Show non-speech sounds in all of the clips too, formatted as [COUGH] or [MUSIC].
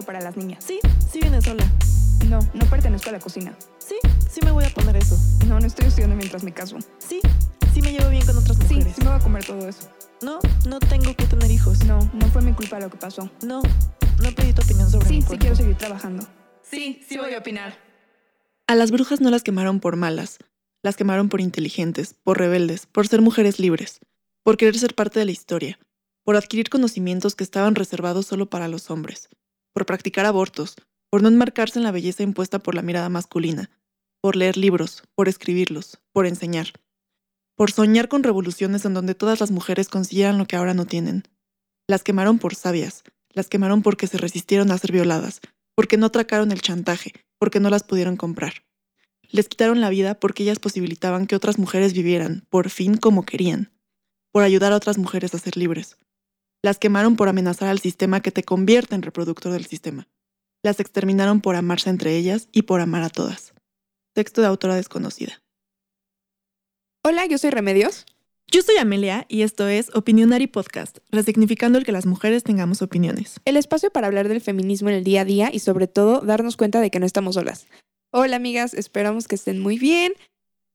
solo para las niñas. Sí, sí viene sola. No, no pertenezco a la cocina. Sí, sí me voy a poner eso. No, no estoy estudiando mientras me caso. Sí, sí me llevo bien con otras Sí, mujeres. sí me voy a comer todo eso. No, no tengo que tener hijos. No, no fue mi culpa lo que pasó. No, no pedí tu opinión sobre Sí, mi sí quiero seguir trabajando. Sí, sí voy a opinar. A las brujas no las quemaron por malas, las quemaron por inteligentes, por rebeldes, por ser mujeres libres, por querer ser parte de la historia, por adquirir conocimientos que estaban reservados solo para los hombres, por practicar abortos, por no enmarcarse en la belleza impuesta por la mirada masculina, por leer libros, por escribirlos, por enseñar, por soñar con revoluciones en donde todas las mujeres consiguieran lo que ahora no tienen. Las quemaron por sabias, las quemaron porque se resistieron a ser violadas, porque no atracaron el chantaje, porque no las pudieron comprar. Les quitaron la vida porque ellas posibilitaban que otras mujeres vivieran, por fin, como querían, por ayudar a otras mujeres a ser libres. Las quemaron por amenazar al sistema que te convierte en reproductor del sistema. Las exterminaron por amarse entre ellas y por amar a todas. Texto de autora desconocida. Hola, yo soy Remedios. Yo soy Amelia y esto es Opinionary Podcast, resignificando el que las mujeres tengamos opiniones. El espacio para hablar del feminismo en el día a día y sobre todo darnos cuenta de que no estamos solas. Hola amigas, esperamos que estén muy bien.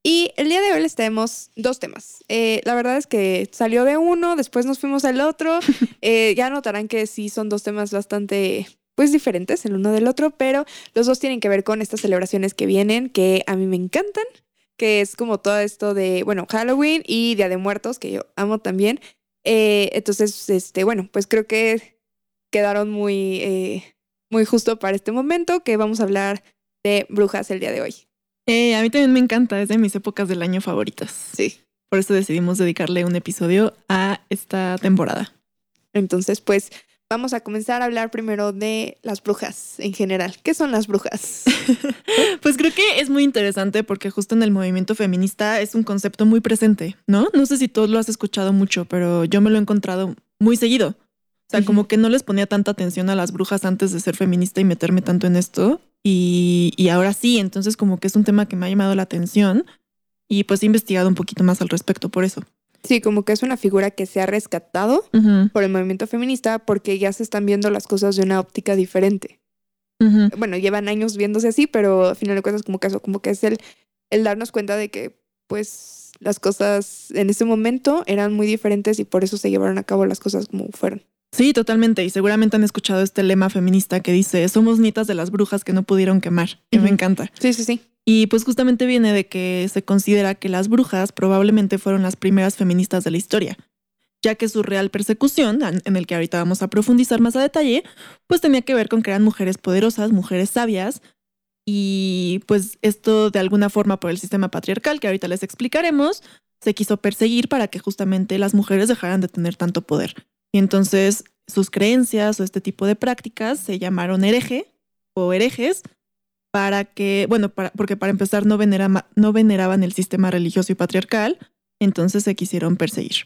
Y el día de hoy les tenemos dos temas. Eh, la verdad es que salió de uno, después nos fuimos al otro. [LAUGHS] Eh, ya notarán que sí son dos temas bastante, pues diferentes el uno del otro, pero los dos tienen que ver con estas celebraciones que vienen, que a mí me encantan, que es como todo esto de, bueno, Halloween y Día de Muertos, que yo amo también. Eh, entonces, este, bueno, pues creo que quedaron muy, eh, muy justo para este momento que vamos a hablar de brujas el día de hoy. Eh, a mí también me encanta, es de mis épocas del año favoritas. Sí. Por eso decidimos dedicarle un episodio a esta temporada. Entonces, pues vamos a comenzar a hablar primero de las brujas en general. ¿Qué son las brujas? [LAUGHS] Pues creo que es muy interesante porque justo en el movimiento feminista es un concepto muy presente, ¿no? No sé si tú lo has escuchado mucho, pero yo me lo he encontrado muy seguido. O sea, como que no les ponía tanta atención a las brujas antes de ser feminista y meterme tanto en esto. Y, y ahora sí, entonces como que es un tema que me ha llamado la atención y pues he investigado un poquito más al respecto por eso. Sí, como que es una figura que se ha rescatado por el movimiento feminista porque ya se están viendo las cosas de una óptica diferente. Bueno, llevan años viéndose así, pero al final de cuentas como que eso, como que es el, el darnos cuenta de que pues las cosas en ese momento eran muy diferentes y por eso se llevaron a cabo las cosas como fueron. Sí, totalmente. Y seguramente han escuchado este lema feminista que dice, somos nietas de las brujas que no pudieron quemar, que me encanta. Sí, sí, sí. Y pues justamente viene de que se considera que las brujas probablemente fueron las primeras feministas de la historia, ya que su real persecución, en el que ahorita vamos a profundizar más a detalle, pues tenía que ver con que eran mujeres poderosas, mujeres sabias, y pues esto de alguna forma por el sistema patriarcal, que ahorita les explicaremos, se quiso perseguir para que justamente las mujeres dejaran de tener tanto poder. Y entonces sus creencias o este tipo de prácticas se llamaron hereje o herejes para que, bueno, para- porque para empezar no, venera- no veneraban el sistema religioso y patriarcal, entonces se quisieron perseguir.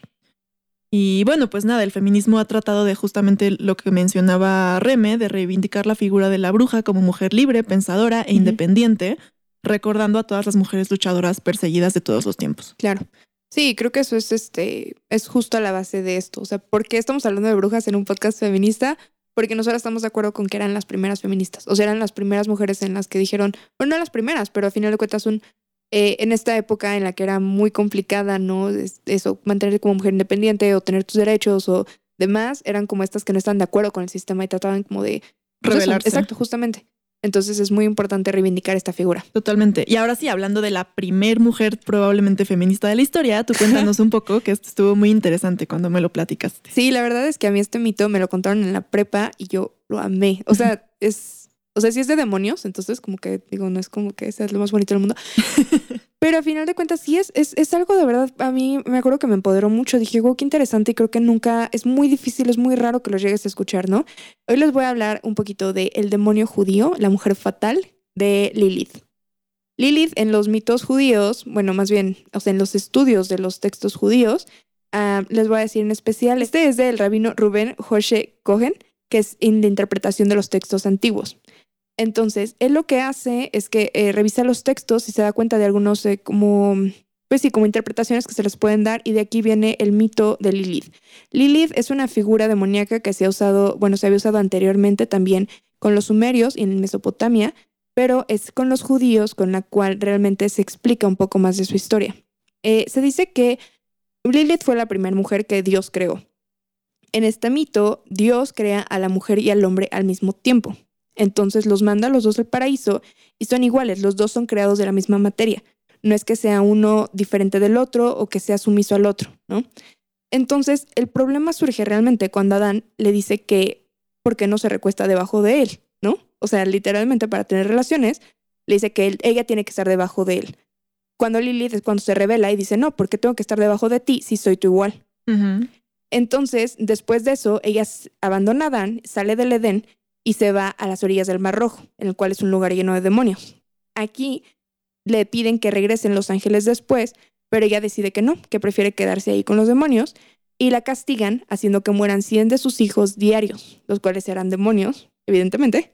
Y bueno, pues nada, el feminismo ha tratado de justamente lo que mencionaba Reme, de reivindicar la figura de la bruja como mujer libre, pensadora e independiente, recordando a todas las mujeres luchadoras perseguidas de todos los tiempos. Claro. Sí, creo que eso es este es justo a la base de esto. O sea, ¿por qué estamos hablando de brujas en un podcast feminista? Porque nosotros estamos de acuerdo con que eran las primeras feministas. O sea, eran las primeras mujeres en las que dijeron, bueno, no las primeras, pero a final de cuentas son eh, en esta época en la que era muy complicada, ¿no? Es- Eso, mantenerte como mujer independiente o tener tus derechos o demás, eran como estas que no están de acuerdo con el sistema y trataban como de pues eso, Rebelarse. Exacto, justamente. Entonces es muy importante reivindicar esta figura. Totalmente. Y ahora sí, hablando de la primer mujer probablemente feminista de la historia, tú cuéntanos [LAUGHS] un poco, que esto estuvo muy interesante cuando me lo platicaste. Sí, la verdad es que a mí este mito me lo contaron en la prepa y yo lo amé. O sea, es, [LAUGHS] o sea, sí es de demonios, entonces como que digo, no es como que sea lo más bonito del mundo. [LAUGHS] Pero a final de cuentas sí es, es, es algo de verdad, a mí me acuerdo que me empoderó mucho. Dije, wow, qué interesante y creo que nunca, es muy difícil, es muy raro que lo llegues a escuchar, ¿no? Hoy les voy a hablar un poquito de el demonio judío, la mujer fatal de Lilith. Lilith en los mitos judíos, bueno, más bien, o sea, en los estudios de los textos judíos, ah, les voy a decir en especial, este es del rabino Rubén José Cohen, que es en la interpretación de los textos antiguos. Entonces, él lo que hace es que eh, revisa los textos y se da cuenta de algunos eh, como pues sí, como interpretaciones que se les pueden dar y de aquí viene el mito de Lilith. Lilith es una figura demoníaca que se ha usado, bueno, se había usado anteriormente también con los sumerios y en Mesopotamia, pero es con los judíos con la cual realmente se explica un poco más de su historia. Eh, se dice que Lilith fue la primera mujer que Dios creó. En este mito, Dios crea a la mujer y al hombre al mismo tiempo. Entonces los manda a los dos al paraíso y son iguales, los dos son creados de la misma materia. No es que sea uno diferente del otro o que sea sumiso al otro, ¿no? Entonces el problema surge realmente cuando Adán le dice que ¿por qué no se recuesta debajo de él? ¿No? O sea, literalmente para tener relaciones, le dice que ella tiene que estar debajo de él. Cuando Lilith es cuando se revela y dice, no, ¿por qué tengo que estar debajo de ti si soy tú igual? Entonces, después de eso, ella abandona a Adán, sale del Edén y se va a las orillas del Mar Rojo, en el cual es un lugar lleno de demonios. Aquí le piden que regresen los ángeles después, pero ella decide que no, que prefiere quedarse ahí con los demonios y la castigan haciendo que mueran 100 de sus hijos diarios, los cuales serán demonios, evidentemente.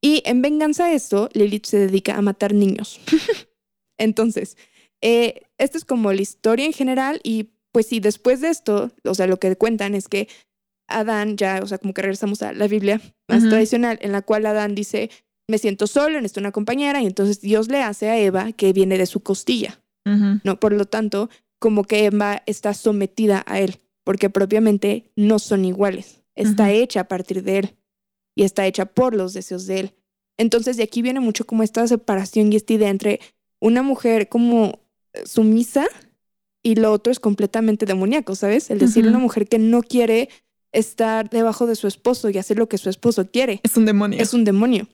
Y en venganza a esto, Lilith se dedica a matar niños. [LAUGHS] Entonces, eh, esta es como la historia en general y pues sí, después de esto, o sea, lo que cuentan es que Adán ya, o sea, como que regresamos a la Biblia más tradicional, en la cual Adán dice, me siento solo, necesito una compañera, y entonces Dios le hace a Eva que viene de su costilla, ¿no? Por lo tanto, como que Eva está sometida a él, porque propiamente no son iguales, está hecha a partir de él y está hecha por los deseos de él. Entonces de aquí viene mucho como esta separación y esta idea entre una mujer como sumisa y lo otro es completamente demoníaco, ¿sabes? El decir una mujer que no quiere estar debajo de su esposo y hacer lo que su esposo quiere. Es un demonio. Es un demonio.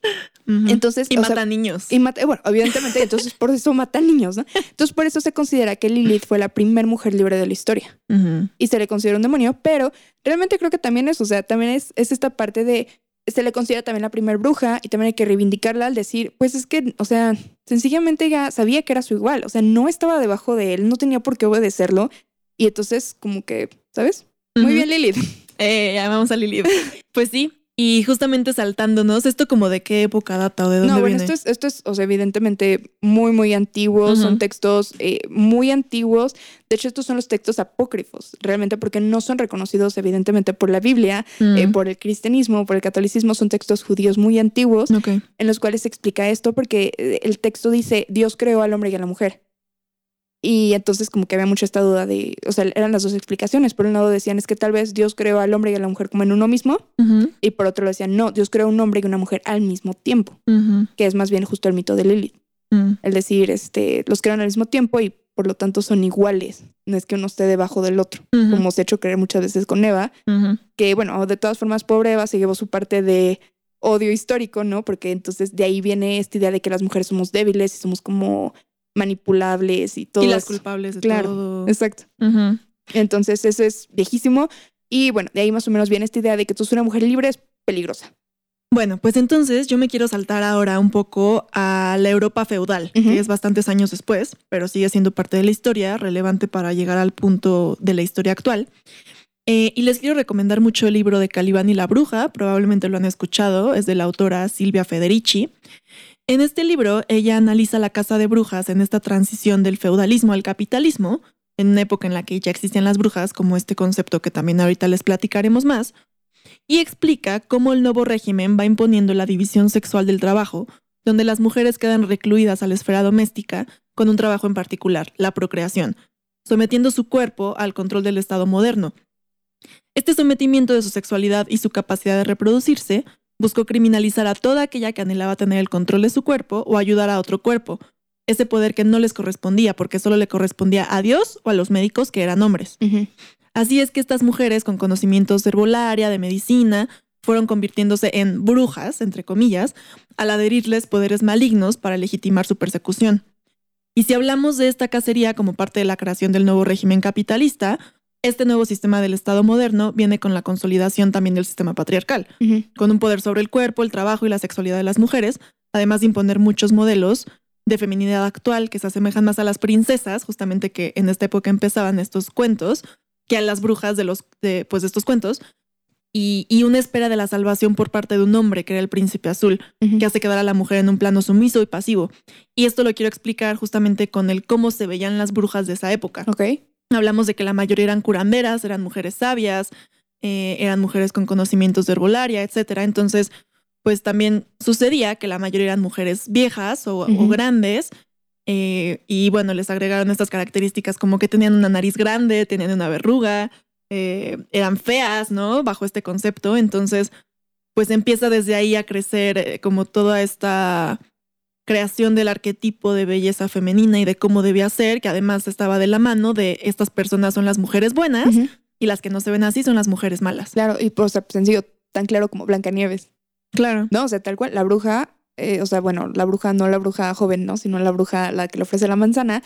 Entonces, y mata niños. Y mata, bueno, evidentemente, [LAUGHS] entonces por eso mata niños, ¿no? Entonces por eso se considera que Lilith fue la primera mujer libre de la historia. Y se le considera un demonio, pero realmente creo que también es, o sea, también es, es esta parte de se le considera también la primer bruja y también hay que reivindicarla al decir, pues es que, o sea, sencillamente ella sabía que era su igual, o sea, no estaba debajo de él, no tenía por qué obedecerlo y entonces como que, ¿sabes? Muy bien, Lilith. Eh, llamamos a Lilith. [LAUGHS] pues sí, y justamente saltándonos, ¿esto como de qué época data o de dónde no, bueno, esto es, esto es, o sea, evidentemente muy, muy antiguo, son textos eh, muy antiguos. De hecho, estos son los textos apócrifos, realmente porque no son reconocidos evidentemente por la Biblia, eh, por el cristianismo, por el catolicismo, son textos judíos muy antiguos en los cuales se explica esto porque eh, el texto dice, Dios creó al hombre y a la mujer. Y entonces como que había mucha esta duda de, o sea, eran las dos explicaciones. Por un lado decían es que tal vez Dios creó al hombre y a la mujer como en uno mismo. Y por otro decían, no, Dios creó un hombre y una mujer al mismo tiempo. Que es más bien justo el mito de Lilith. El decir, este, los crearon al mismo tiempo y por lo tanto son iguales. No es que uno esté debajo del otro, como se ha hecho creer muchas veces con Eva. Que bueno, de todas formas, pobre Eva se llevó su parte de odio histórico, ¿no? Porque entonces de ahí viene esta idea de que las mujeres somos débiles y somos como manipulables y todo. Y las culpables de claro, todo. Exacto. Entonces, eso es viejísimo. Y bueno, de ahí más o menos viene esta idea de que tú eres una mujer libre es peligrosa. Bueno, pues entonces yo me quiero saltar ahora un poco a la Europa feudal, que es bastantes años después, pero sigue siendo parte de la historia, relevante para llegar al punto de la historia actual. Eh, y les quiero recomendar mucho el libro de Calibán y la Bruja, probablemente lo han escuchado, es de la autora Silvia Federici. En este libro, ella analiza la casa de brujas en esta transición del feudalismo al capitalismo, en una época en la que ya existían las brujas, como este concepto que también ahorita les platicaremos más, y explica cómo el nuevo régimen va imponiendo la división sexual del trabajo, donde las mujeres quedan recluidas a la esfera doméstica con un trabajo en particular, la procreación, sometiendo su cuerpo al control del Estado moderno. Este sometimiento de su sexualidad y su capacidad de reproducirse buscó criminalizar a toda aquella que anhelaba tener el control de su cuerpo o ayudar a otro cuerpo, ese poder que no les correspondía porque solo le correspondía a Dios o a los médicos que eran hombres. Así es que estas mujeres con conocimientos de herbolaria, de medicina, fueron convirtiéndose en brujas, entre comillas, al adherirles poderes malignos para legitimar su persecución. Y si hablamos de esta cacería como parte de la creación del nuevo régimen capitalista, este nuevo sistema del Estado moderno viene con la consolidación también del sistema patriarcal, con un poder sobre el cuerpo, el trabajo y la sexualidad de las mujeres, además de imponer muchos modelos de feminidad actual que se asemejan más a las princesas, justamente que en esta época empezaban estos cuentos, que a las brujas de los pues de estos cuentos, y, y una espera de la salvación por parte de un hombre, que era el príncipe azul, que hace quedar a la mujer en un plano sumiso y pasivo. Y esto lo quiero explicar justamente con el cómo se veían las brujas de esa época. Hablamos de que la mayoría eran curanderas, eran mujeres sabias, eh, eran mujeres con conocimientos de herbolaria, etcétera. Entonces, pues también sucedía que la mayoría eran mujeres viejas o, grandes. eh, y bueno, les agregaron estas características como que tenían una nariz grande, tenían una verruga, eh, eran feas, ¿no? Bajo este concepto. Entonces, pues empieza desde ahí a crecer como toda esta creación del arquetipo de belleza femenina y de cómo debía ser, que además estaba de la mano de estas personas son las mujeres buenas y las que no se ven así son las mujeres malas. Claro, y pues, sea, sencillo, tan claro como Blancanieves. Claro. No, o sea, tal cual, la bruja, eh, o sea, bueno, la bruja, no la bruja joven, ¿no? Sino la bruja, la que le ofrece la manzana,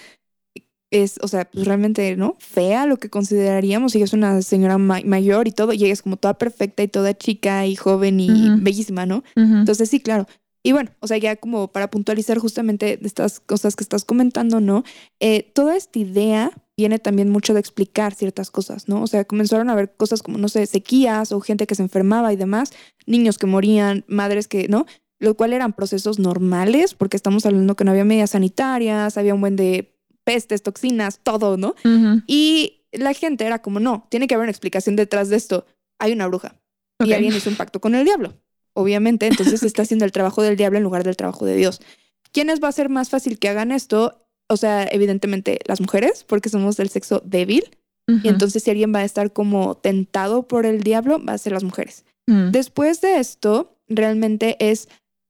es, o sea, pues realmente, ¿no? Fea lo que consideraríamos, y es una señora ma- mayor y todo, y ella es como toda perfecta y toda chica y joven y bellísima, ¿no? Entonces, sí, claro. Y bueno, o sea, ya como para puntualizar justamente estas cosas que estás comentando, ¿no? Eh, toda esta idea viene también mucho de explicar ciertas cosas, ¿no? O sea, comenzaron a ver cosas como, no sé, sequías o gente que se enfermaba y demás, niños que morían, madres que, ¿no? Lo cual eran procesos normales, porque estamos hablando que no había medidas sanitarias, había un buen de pestes, toxinas, todo, ¿no? Y la gente era como, no, tiene que haber una explicación detrás de esto. Hay una bruja y alguien hizo un pacto con el diablo. Obviamente, entonces está haciendo el trabajo del diablo en lugar del trabajo de Dios. ¿Quiénes va a ser más fácil que hagan esto? O sea, evidentemente las mujeres, porque somos del sexo débil. Y entonces si alguien va a estar como tentado por el diablo, va a ser las mujeres. Mm. Después de esto, realmente es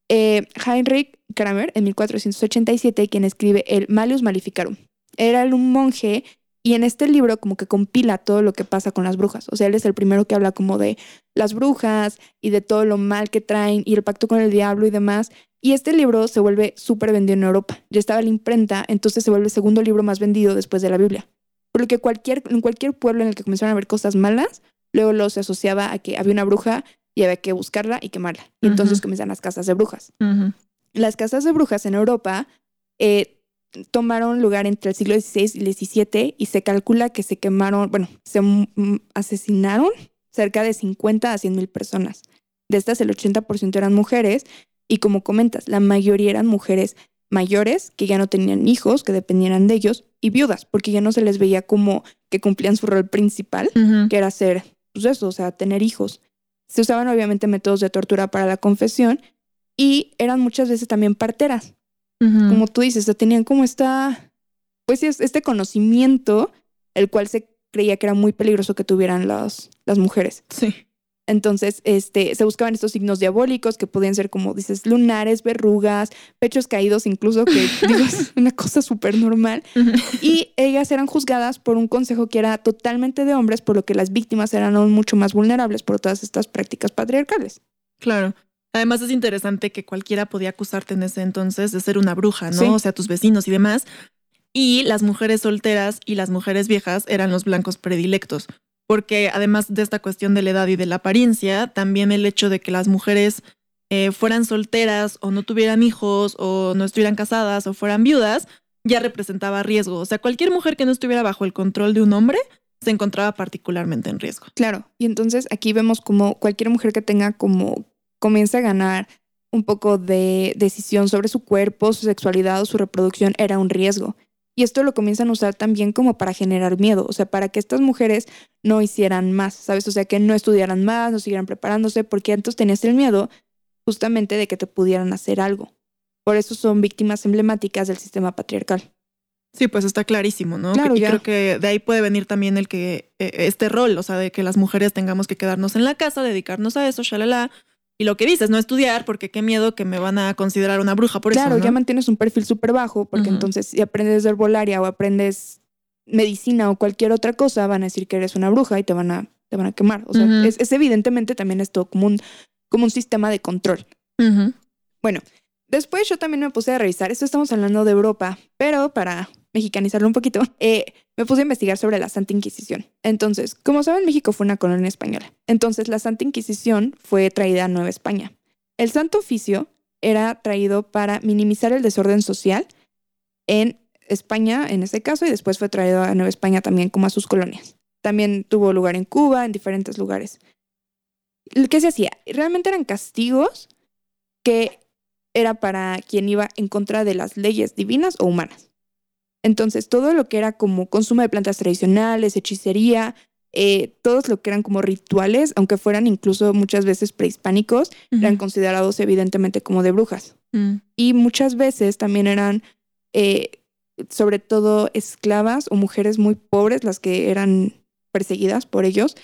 eh, Heinrich Kramer en 1487 quien escribe el Malleus Maleficarum. Era un monje y en este libro como que compila todo lo que pasa con las brujas. O sea, él es el primero que habla como de las brujas y de todo lo mal que traen y el pacto con el diablo y demás. Y este libro se vuelve súper vendido en Europa. Ya estaba la imprenta, entonces se vuelve el segundo libro más vendido después de la Biblia. Porque cualquier, en cualquier pueblo en el que comenzaron a ver cosas malas, luego lo se asociaba a que había una bruja y había que buscarla y quemarla. Y entonces comienzan las casas de brujas. Las casas de brujas en Europa eh, tomaron lugar entre el siglo XVI y el XVII y se calcula que se quemaron, bueno, se asesinaron cerca de 50 a 100 mil personas. De estas, el 80% eran mujeres y como comentas, la mayoría eran mujeres mayores que ya no tenían hijos, que dependieran de ellos, y viudas, porque ya no se les veía como que cumplían su rol principal, que era ser, pues eso, o sea, tener hijos. Se usaban obviamente métodos de tortura para la confesión y eran muchas veces también parteras. Como tú dices, o sea, tenían como esta, pues este conocimiento, el cual se creía que era muy peligroso que tuvieran las, las mujeres. Sí. Entonces, este, se buscaban estos signos diabólicos que podían ser, como dices, lunares, verrugas, pechos caídos, incluso, que [LAUGHS] digo, es una cosa súper normal. Y ellas eran juzgadas por un consejo que era totalmente de hombres, por lo que las víctimas eran aún mucho más vulnerables por todas estas prácticas patriarcales. Claro. Además es interesante que cualquiera podía acusarte en ese entonces de ser una bruja, ¿no? Sí. O sea, tus vecinos y demás. Y las mujeres solteras y las mujeres viejas eran los blancos predilectos. Porque además de esta cuestión de la edad y de la apariencia, también el hecho de que las mujeres eh, fueran solteras o no tuvieran hijos o no estuvieran casadas o fueran viudas, ya representaba riesgo. O sea, cualquier mujer que no estuviera bajo el control de un hombre se encontraba particularmente en riesgo. Claro. Y entonces aquí vemos como cualquier mujer que tenga como comienza a ganar un poco de decisión sobre su cuerpo, su sexualidad o su reproducción era un riesgo. Y esto lo comienzan a usar también como para generar miedo, o sea, para que estas mujeres no hicieran más, ¿sabes? O sea, que no estudiaran más, no siguieran preparándose, porque antes tenías el miedo justamente de que te pudieran hacer algo. Por eso son víctimas emblemáticas del sistema patriarcal. Sí, pues está clarísimo, ¿no? Claro, y ya. creo que de ahí puede venir también el que eh, este rol, o sea, de que las mujeres tengamos que quedarnos en la casa, dedicarnos a eso, shalala. Y lo que dices, no estudiar, porque qué miedo que me van a considerar una bruja por claro, eso. ¿no? ya mantienes un perfil súper bajo, porque entonces si aprendes de herbolaria o aprendes medicina o cualquier otra cosa, van a decir que eres una bruja y te van a, te van a quemar. O sea, es, es evidentemente también esto como un, como un sistema de control. Ujú. Después yo también me puse a revisar, esto estamos hablando de Europa, pero para mexicanizarlo un poquito, eh, me puse a investigar sobre la Santa Inquisición. Entonces, como saben, México fue una colonia española. Entonces, la Santa Inquisición fue traída a Nueva España. El Santo Oficio era traído para minimizar el desorden social en España, en este caso, y después fue traído a Nueva España también como a sus colonias. También tuvo lugar en Cuba, en diferentes lugares. ¿Qué se hacía? Realmente eran castigos que era para quien iba en contra de las leyes divinas o humanas. Entonces, todo lo que era como consumo de plantas tradicionales, hechicería, eh, todos lo que eran como rituales, aunque fueran incluso muchas veces prehispánicos, eran considerados evidentemente como de brujas. Mm. Y muchas veces también eran, eh, sobre todo, esclavas o mujeres muy pobres las que eran perseguidas por ellos.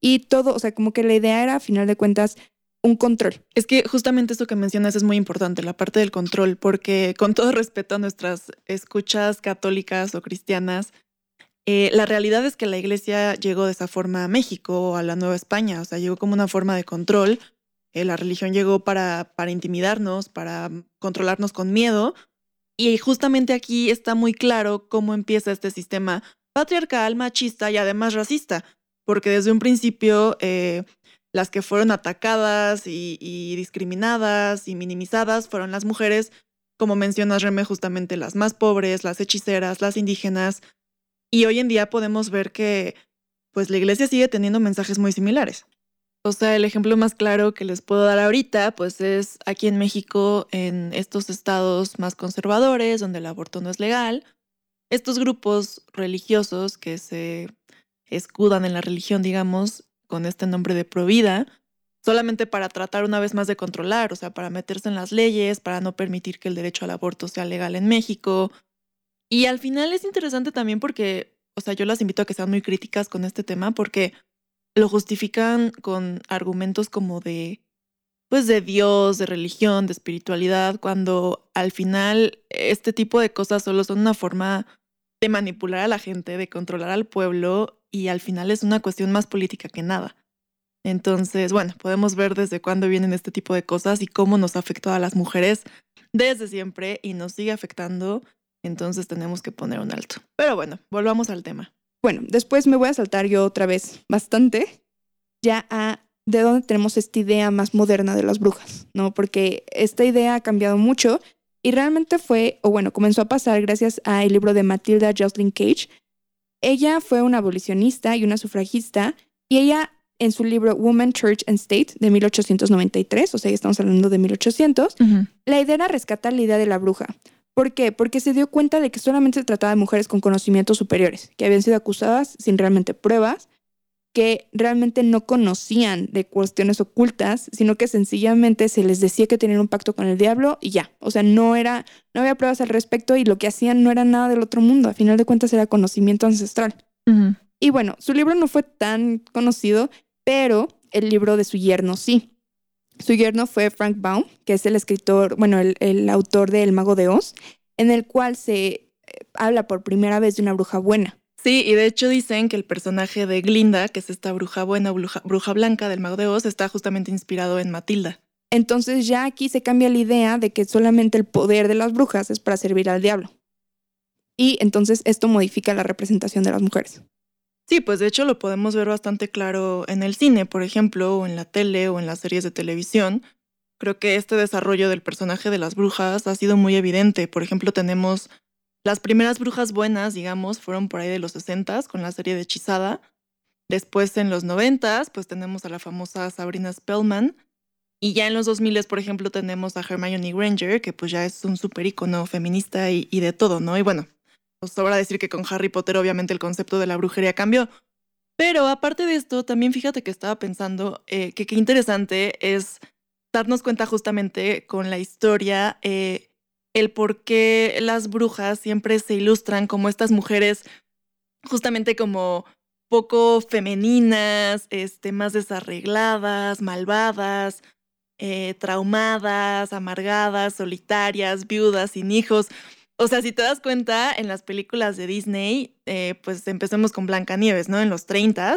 Y todo, o sea, como que la idea era, a final de cuentas, un control. Es que justamente esto que mencionas es muy importante, la parte del control, porque con todo respeto a nuestras escuchas católicas o cristianas, eh, la realidad es que la iglesia llegó de esa forma a México o a la Nueva España, o sea, llegó como una forma de control. Eh, la religión llegó para, para intimidarnos, para controlarnos con miedo. Y justamente aquí está muy claro cómo empieza este sistema patriarcal, machista y además racista, porque desde un principio eh, las que fueron atacadas y, discriminadas y minimizadas fueron las mujeres, como mencionas Reme, justamente las más pobres, las hechiceras, las indígenas. Y hoy en día podemos ver que pues la iglesia sigue teniendo mensajes muy similares. O sea, el ejemplo más claro que les puedo dar ahorita, pues es aquí en México, en estos estados más conservadores, donde el aborto no es legal, estos grupos religiosos que se escudan en la religión, digamos, con este nombre de provida, solamente para tratar una vez más de controlar, o sea, para meterse en las leyes, para no permitir que el derecho al aborto sea legal en México. Y al final es interesante también porque, o sea, yo las invito a que sean muy críticas con este tema porque lo justifican con argumentos como de, pues, de Dios, de religión, de espiritualidad, cuando al final este tipo de cosas solo son una forma de manipular a la gente, de controlar al pueblo y al final es una cuestión más política que nada. Entonces, bueno, podemos ver desde cuándo vienen este tipo de cosas y cómo nos afectó a las mujeres desde siempre y nos sigue afectando. Entonces tenemos que poner un alto. Pero bueno, volvamos al tema. Bueno, después me voy a saltar yo otra vez bastante ya a de dónde tenemos esta idea más moderna de las brujas, ¿no? Porque esta idea ha cambiado mucho y realmente fue, o bueno, comenzó a pasar gracias al libro de Matilda Jocelyn Cage. Ella fue una abolicionista y una sufragista y ella en su libro Woman, Church and State de 1893, o sea, estamos hablando de 1800, la idea era rescatar la idea de la bruja. ¿Por qué? Porque se dio cuenta de que solamente se trataba de mujeres con conocimientos superiores, que habían sido acusadas sin realmente pruebas, que realmente no conocían de cuestiones ocultas, sino que sencillamente se les decía que tenían un pacto con el diablo y ya. O sea, no era, no había pruebas al respecto y lo que hacían no era nada del otro mundo. A final de cuentas era conocimiento ancestral. Y bueno, su libro no fue tan conocido, pero el libro de su yerno sí. Su yerno fue Frank Baum, que es el escritor, bueno, el, el autor de El Mago de Oz, en el cual se eh, habla por primera vez de una bruja buena. Sí, y de hecho dicen que el personaje de Glinda, que es esta bruja buena, bruja, bruja blanca del Mago de Oz, está justamente inspirado en Matilda. Entonces ya aquí se cambia la idea de que solamente el poder de las brujas es para servir al diablo. Y entonces esto modifica la representación de las mujeres. Sí, pues de hecho lo podemos ver bastante claro en el cine, por ejemplo, o en la tele o en las series de televisión. Creo que este desarrollo del personaje de las brujas ha sido muy evidente. Por ejemplo, tenemos las primeras brujas buenas, digamos, fueron por ahí de los 60 con la serie de Hechizada. Después en los 90 pues tenemos a la famosa Sabrina Spellman. Y ya en los 2000 por ejemplo, tenemos a Hermione Granger, que pues ya es un súper icono feminista y, de todo, ¿no? Y bueno, os sobra decir que con Harry Potter obviamente el concepto de la brujería cambió. Pero aparte de esto, también fíjate que estaba pensando eh, que qué interesante es darnos cuenta justamente con la historia eh, el por qué las brujas siempre se ilustran como estas mujeres justamente como poco femeninas, este, más desarregladas, malvadas, eh, traumadas, amargadas, solitarias, viudas, sin hijos. O sea, si te das cuenta, en las películas de Disney, eh, pues empecemos con Blancanieves, ¿no? En los 30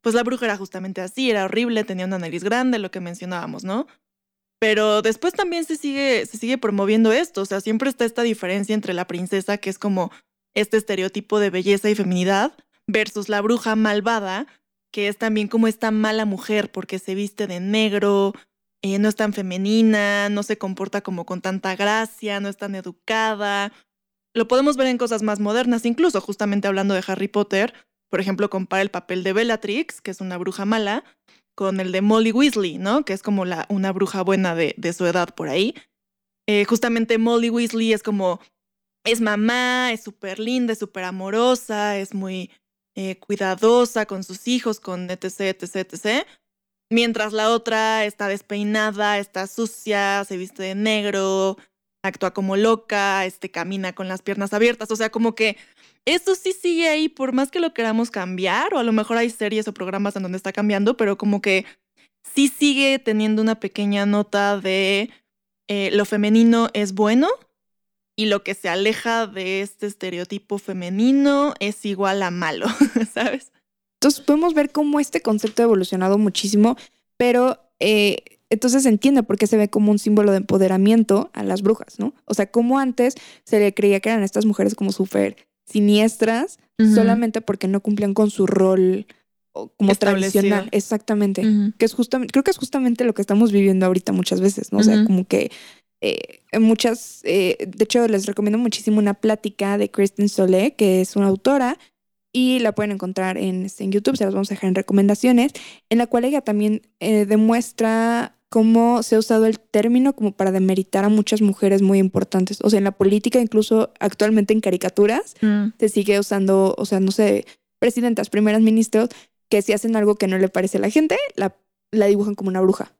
pues la bruja era justamente así, era horrible, tenía una nariz grande, lo que mencionábamos, ¿no? Pero después también se sigue, se sigue promoviendo esto, o sea, siempre está esta diferencia entre la princesa, que es como este estereotipo de belleza y feminidad, versus la bruja malvada, que es también como esta mala mujer porque se viste de negro, eh, no es tan femenina, no se comporta como con tanta gracia, no es tan educada. Lo podemos ver en cosas más modernas, incluso justamente hablando de Harry Potter, por ejemplo, compara el papel de Bellatrix, que es una bruja mala, con el de Molly Weasley, ¿no? Que es como una bruja buena de, de su edad por ahí. Eh, justamente Molly Weasley es como, es mamá, es súper linda, es súper amorosa, es muy eh, cuidadosa con sus hijos, con etc, etc, etc. Mientras la otra está despeinada, está sucia, se viste de negro, actúa como loca, este, camina con las piernas abiertas. O sea, como que eso sí sigue ahí, por más que lo queramos cambiar, o a lo mejor hay series o programas en donde está cambiando, pero como que sí sigue teniendo una pequeña nota de eh, lo femenino es bueno y lo que se aleja de este estereotipo femenino es igual a malo, [LAUGHS] ¿sabes? Entonces podemos ver cómo este concepto ha evolucionado muchísimo, pero eh, entonces se entiende por qué se ve como un símbolo de empoderamiento a las brujas, ¿no? O sea, como antes se le creía que eran estas mujeres como súper siniestras solamente porque no cumplían con su rol como tradicional. Exactamente. Que es justamente, creo que es justamente lo que estamos viviendo ahorita muchas veces, ¿no? O sea, como que eh, muchas, eh, de hecho les recomiendo muchísimo una plática de Kristen Solé, que es una autora, y la pueden encontrar en, este, en YouTube, se las vamos a dejar en recomendaciones, en la cual ella también eh, demuestra cómo se ha usado el término como para demeritar a muchas mujeres muy importantes. O sea, en la política, incluso actualmente en caricaturas, Mm. se sigue usando, o sea, no sé, presidentas, primeras ministros, que si hacen algo que no le parece a la gente, la, la dibujan como una bruja.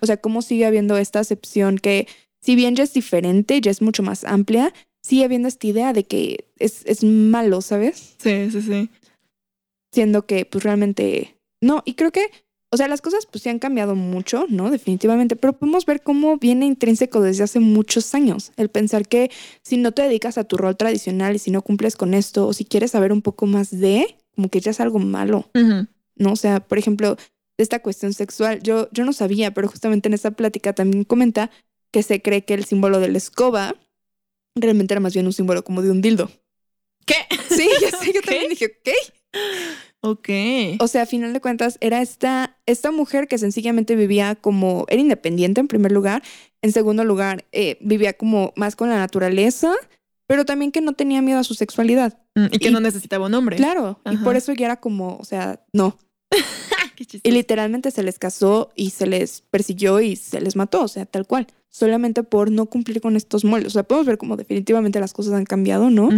O sea, cómo sigue habiendo esta acepción que, si bien ya es diferente, ya es mucho más amplia, sigue habiendo esta idea de que es, es malo, ¿sabes? Sí, sí, sí. Siendo que, pues realmente, no. Y creo que, o sea, las cosas pues sí han cambiado mucho, ¿no? Definitivamente, pero podemos ver cómo viene intrínseco desde hace muchos años. El pensar que si no te dedicas a tu rol tradicional y si no cumples con esto, o si quieres saber un poco más de, como que ya es algo malo. ¿no? O sea, por ejemplo, de esta cuestión sexual, yo, yo no sabía, pero justamente en esa plática también comenta que se cree que el símbolo de la escoba realmente era más bien un símbolo como de un dildo. ¿Qué? Sí, ya sé, yo [LAUGHS] también dije, ¿qué? Ok. O sea, a final de cuentas, era esta, esta mujer que sencillamente vivía como, era independiente en primer lugar, en segundo lugar, eh, vivía como más con la naturaleza, pero también que no tenía miedo a su sexualidad. Mm, y que y- no necesitaba un hombre. Claro, y por eso ya era como, o sea, no, [LAUGHS] Qué. Y literalmente se les casó y se les persiguió y se les mató, o sea, tal cual. Solamente por no cumplir con estos moldes. O sea, podemos ver cómo definitivamente las cosas han cambiado, ¿no?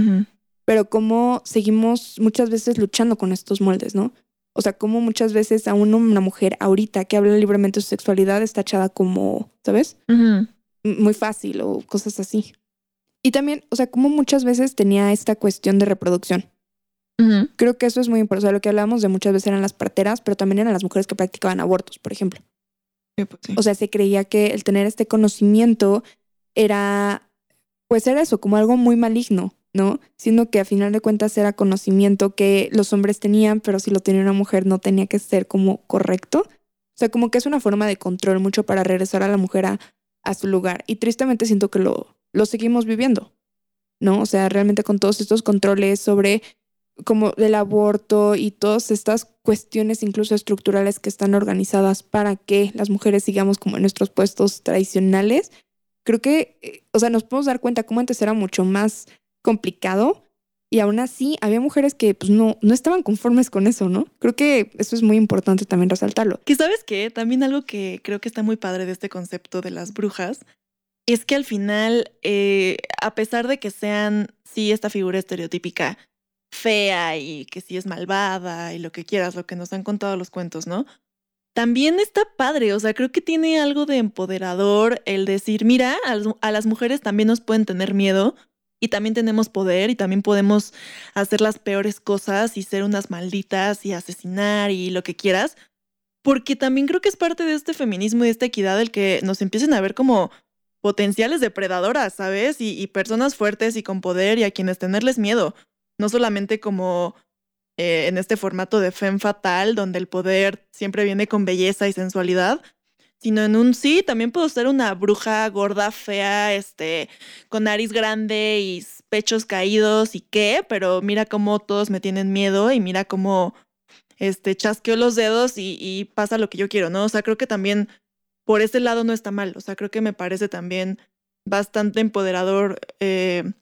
Pero cómo seguimos muchas veces luchando con estos moldes, ¿no? O sea, cómo muchas veces a una, mujer ahorita que habla libremente de su sexualidad está echada como, ¿sabes? M- Muy fácil o cosas así. Y también, o sea, cómo muchas veces tenía esta cuestión de reproducción. Creo que eso es muy importante. O sea, lo que hablábamos de muchas veces eran las parteras, pero también eran las mujeres que practicaban abortos, por ejemplo. Sí, pues sí. O sea, se creía que el tener este conocimiento era, pues era eso, como algo muy maligno, ¿no? Siendo que a final de cuentas era conocimiento que los hombres tenían, pero si lo tenía una mujer no tenía que ser como correcto. O sea, como que es una forma de control mucho para regresar a la mujer a, a su lugar. Y tristemente siento que lo, lo seguimos viviendo, ¿no? O sea, realmente con todos estos controles sobre como del aborto y todas estas cuestiones incluso estructurales que están organizadas para que las mujeres sigamos como en nuestros puestos tradicionales, creo que, eh, o sea, nos podemos dar cuenta cómo antes era mucho más complicado y aún así había mujeres que pues no, no estaban conformes con eso, ¿no? Creo que eso es muy importante también resaltarlo. Que sabes qué, también algo que creo que está muy padre de este concepto de las brujas es que al final, eh, a pesar de que sean, sí, esta figura estereotípica fea y que sí es malvada y lo que quieras, lo que nos han contado los cuentos, ¿no? También está padre, o sea, creo que tiene algo de empoderador el decir, mira, a las- a las mujeres también nos pueden tener miedo y también tenemos poder y también podemos hacer las peores cosas y ser unas malditas y asesinar y lo que quieras, porque también creo que es parte de este feminismo y de esta equidad el que nos empiecen a ver como potenciales depredadoras, ¿sabes? Y, y personas fuertes y con poder y a quienes tenerles miedo, no solamente como eh, en este formato de femme fatal, donde el poder siempre viene con belleza y sensualidad, sino en un sí, también puedo ser una bruja gorda, fea, este, con nariz grande y pechos caídos y qué, pero mira cómo todos me tienen miedo y mira cómo este, chasqueo los dedos y, y pasa lo que yo quiero, ¿no? O sea, creo que también por ese lado no está mal, o sea, creo que me parece también bastante empoderador eh,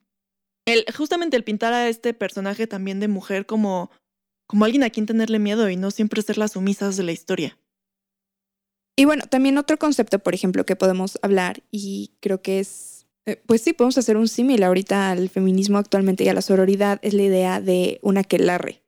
el, justamente el pintar a este personaje también de mujer como, como alguien a quien tenerle miedo y no siempre ser las sumisas de la historia. Y bueno, también otro concepto, por ejemplo, que podemos hablar y creo que es, eh, pues sí, podemos hacer un símil ahorita al feminismo actualmente y a la sororidad, es la idea de una quelarre.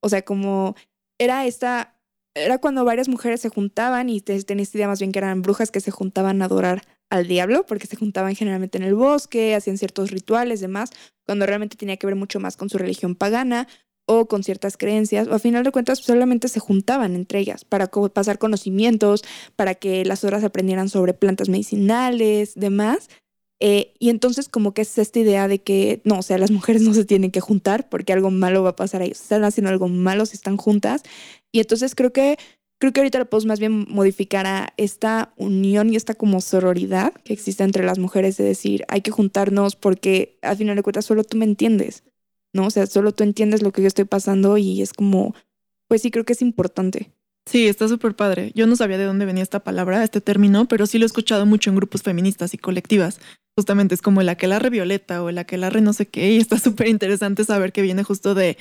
O sea, como era esta, era cuando varias mujeres se juntaban y tenías esta idea más bien que eran brujas que se juntaban a adorar al diablo, porque se juntaban generalmente en el bosque, hacían ciertos rituales, demás, cuando realmente tenía que ver mucho más con su religión pagana o con ciertas creencias, o a final de cuentas solamente se juntaban entre ellas para pasar conocimientos, para que las otras aprendieran sobre plantas medicinales, demás. Eh, y entonces como que es esta idea de que, no, o sea, las mujeres no se tienen que juntar porque algo malo va a pasar a ellos. Están haciendo algo malo si están juntas. Y entonces creo que creo que ahorita lo podemos más bien modificar a esta unión y esta como sororidad que existe entre las mujeres de decir, hay que juntarnos porque al final de cuentas solo tú me entiendes, ¿no? O sea, solo tú entiendes lo que yo estoy pasando y es como, pues sí, creo que es importante. Sí, está súper padre. Yo no sabía de dónde venía esta palabra, este término, pero sí lo he escuchado mucho en grupos feministas y colectivas. Justamente es como el aquelarre violeta o el aquelarre no sé qué, y está [LAUGHS] súper interesante saber que viene justo de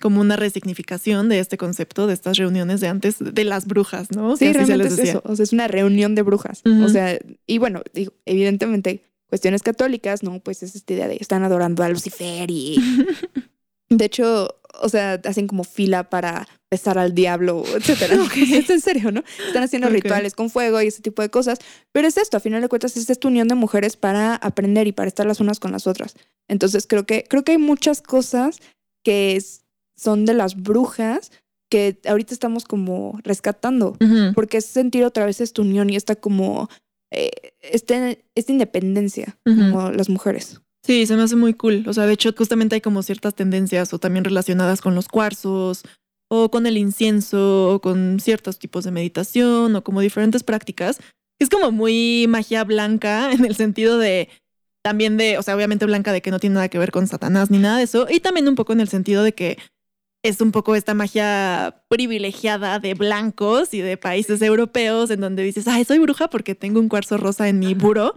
como una resignificación de este concepto, de estas reuniones de antes de las brujas, ¿no? Sí, realmente es eso. O sea, es una reunión de brujas. O sea, y bueno, digo, evidentemente, cuestiones católicas, ¿no? Pues es esta idea de están adorando a Lucifer y. [LAUGHS] de hecho, o sea, hacen como fila para besar al diablo, etcétera. [LAUGHS] Es en serio, ¿no? Están haciendo rituales con fuego y ese tipo de cosas. Pero es esto, a final de cuentas, es esta unión de mujeres para aprender y para estar las unas con las otras. Entonces creo que, creo que hay muchas cosas que es, son de las brujas que ahorita estamos como rescatando, porque es sentir otra vez esta unión y esta como, eh, este, esta independencia como las mujeres. Sí, se me hace muy cool. O sea, de hecho, justamente hay como ciertas tendencias o también relacionadas con los cuarzos o con el incienso o con ciertos tipos de meditación o como diferentes prácticas. Es como muy magia blanca [LAUGHS] en el sentido de también de, o sea, obviamente blanca de que no tiene nada que ver con Satanás ni nada de eso. Y también un poco en el sentido de que es un poco esta magia privilegiada de blancos y de países europeos en donde dices, ay, soy bruja porque tengo un cuarzo rosa en mi buro.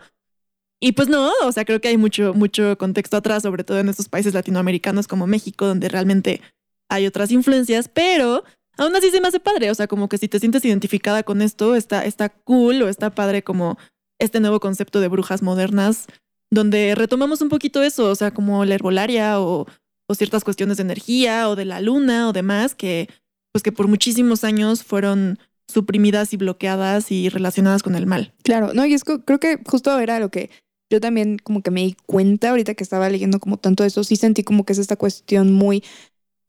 Y pues no, o sea, creo que hay mucho, mucho contexto atrás, sobre todo en estos países latinoamericanos como México, donde realmente hay otras influencias, pero aún así se me hace padre, o sea, como que si te sientes identificada con esto, está, está cool o está padre como este nuevo concepto de brujas modernas, donde retomamos un poquito eso, o sea, como la herbolaria o o ciertas cuestiones de energía o de la luna o demás que pues que por muchísimos años fueron suprimidas y bloqueadas y relacionadas con el mal. Claro, no, y es que creo que justo era lo que yo también como que me di cuenta ahorita que estaba leyendo como tanto eso, sí sentí como que es esta cuestión muy,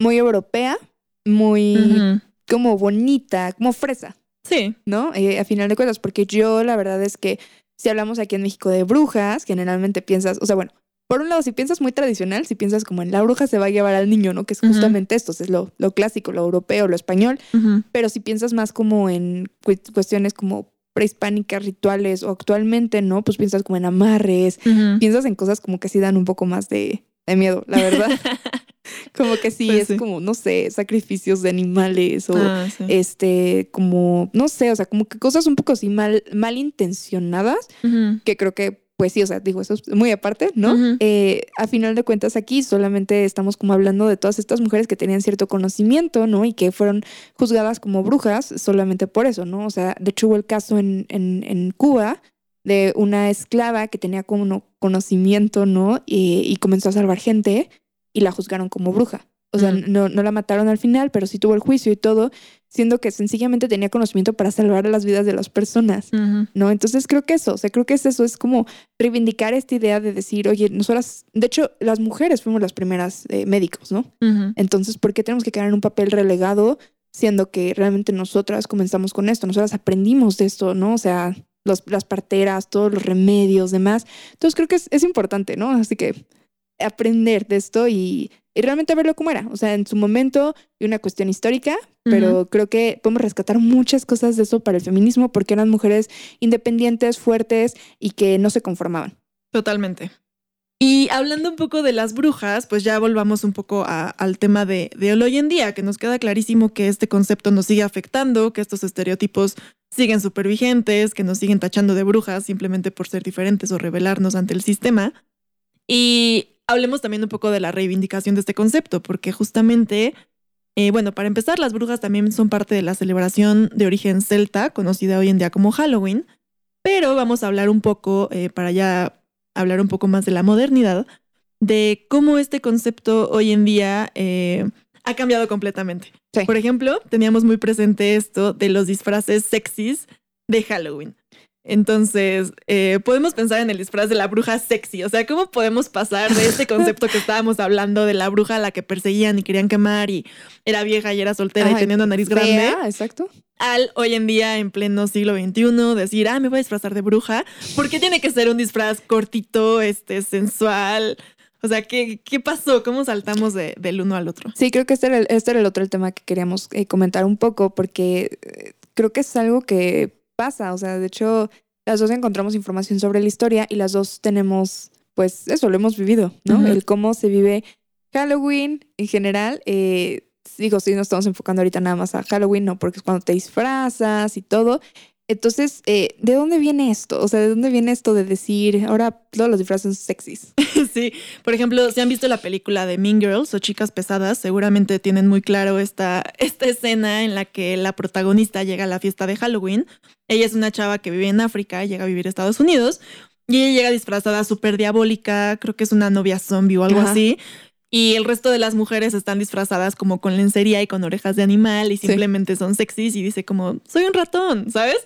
muy europea, muy como bonita, como fresa. Sí. ¿No? Eh, a final de cuentas, porque yo la verdad es que si hablamos aquí en México de brujas, generalmente piensas, o sea, bueno, por un lado, si piensas muy tradicional, si piensas como en la bruja se va a llevar al niño, ¿no? Que es justamente esto, es lo, lo, clásico, lo europeo, lo español. Pero si piensas más como en cuestiones como prehispánicas, rituales o actualmente, ¿no? Pues piensas como en amarres, piensas en cosas como que sí dan un poco más de, miedo, la verdad. [LAUGHS] como que sí, pues es como, no sé, sacrificios de animales o ah, este, como, no sé, o sea, como que cosas un poco así mal, mal intencionadas que creo que pues sí, o sea, digo, eso es muy aparte, ¿no? Eh, a final de cuentas aquí solamente estamos como hablando de todas estas mujeres que tenían cierto conocimiento, ¿no? Y que fueron juzgadas como brujas solamente por eso, ¿no? O sea, de hecho hubo el caso en, en, en Cuba de una esclava que tenía como conocimiento, ¿no? Y, y comenzó a salvar gente y la juzgaron como bruja. O sea, no, no la mataron al final, pero sí tuvo el juicio y todo, siendo que sencillamente tenía conocimiento para salvar las vidas de las personas, ¿no? Entonces creo que eso, o sea, creo que es eso, es como reivindicar esta idea de decir, oye, nosotras, de hecho, las mujeres fuimos las primeras eh, médicos, ¿no? Entonces, ¿por qué tenemos que quedar en un papel relegado siendo que realmente nosotras comenzamos con esto, nosotras aprendimos de esto, ¿no? O sea, las parteras, todos los remedios, demás. Entonces creo que es, es importante, ¿no? Así que aprender de esto y y realmente verlo como era. O sea, en su momento y una cuestión histórica, pero creo que podemos rescatar muchas cosas de eso para el feminismo porque eran mujeres independientes, fuertes y que no se conformaban. Totalmente. Y hablando un poco de las brujas, pues ya volvamos un poco al tema de, de hoy en día, que nos queda clarísimo que este concepto nos sigue afectando, que estos estereotipos siguen súper vigentes, que nos siguen tachando de brujas simplemente por ser diferentes o rebelarnos ante el sistema. Y hablemos también un poco de la reivindicación de este concepto, porque justamente Eh, bueno, para empezar, las brujas también son parte de la celebración de origen celta, conocida hoy en día como Halloween, pero vamos a hablar un poco, eh, para ya hablar un poco más de la modernidad, de cómo este concepto hoy en día eh, ha cambiado completamente. Sí. Por ejemplo, teníamos muy presente esto de los disfraces sexys de Halloween. Entonces, eh, podemos pensar en el disfraz de la bruja sexy. O sea, ¿cómo podemos pasar de este concepto que estábamos hablando de la bruja a la que perseguían y querían quemar y era vieja y era soltera Ajá, y una nariz grande? Exacto. Al hoy en día, en pleno siglo XXI, decir, ah, me voy a disfrazar de bruja. ¿Por qué tiene que ser un disfraz cortito, este, sensual? O sea, ¿qué, qué pasó? ¿Cómo saltamos de- del uno al otro? Sí, creo que este era el, este era el otro el tema que queríamos eh, comentar un poco, porque eh, creo que es algo que pasa. O sea, de hecho, las dos encontramos información sobre la historia y las dos tenemos, pues, eso, lo hemos vivido, ¿no? El cómo se vive Halloween en general. eh, digo, sí, nos estamos enfocando ahorita nada más a Halloween, no, porque es cuando te disfrazas y todo. Entonces, eh, ¿de dónde viene esto? O sea, ¿de dónde viene esto de decir, ahora todos los disfraces son sexys? [LAUGHS] Sí, por ejemplo, si han visto la película de Mean Girls o Chicas Pesadas, seguramente tienen muy claro esta, esta escena en la que la protagonista llega a la fiesta de Halloween. Ella es una chava que vive en África, llega a vivir a Estados Unidos y ella llega disfrazada súper diabólica, creo que es una novia zombie o algo Ajá. así. Y el resto de las mujeres están disfrazadas como con lencería y con orejas de animal y Sí. simplemente son sexys y dice como, soy un ratón, ¿sabes?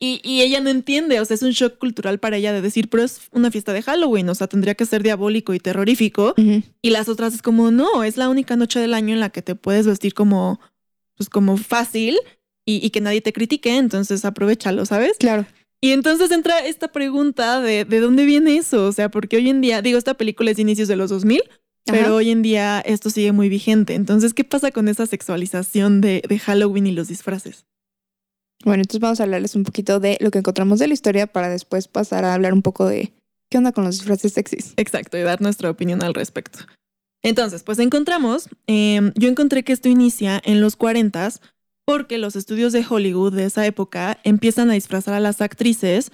Y, y ella no entiende, o sea, es un shock cultural para ella de decir, pero es una fiesta de Halloween, o sea, tendría que ser diabólico y terrorífico. Y las otras es como, no, es la única noche del año en la que te puedes vestir como, pues como fácil y, y que nadie te critique, entonces aprovechalo, ¿sabes? Claro. Y entonces entra esta pregunta de, ¿de dónde viene eso? O sea, porque hoy en día, digo, esta película es de inicios de los 2000, pero Ajá. hoy en día esto sigue muy vigente. Entonces, ¿qué pasa con esa sexualización de, de Halloween y los disfraces? Bueno, entonces vamos a hablarles un poquito de lo que encontramos de la historia para después pasar a hablar un poco de qué onda con los disfraces sexys. Exacto, y dar nuestra opinión al respecto. Entonces, pues encontramos, eh, yo encontré que esto inicia en los 40 porque los estudios de Hollywood de esa época empiezan a disfrazar a las actrices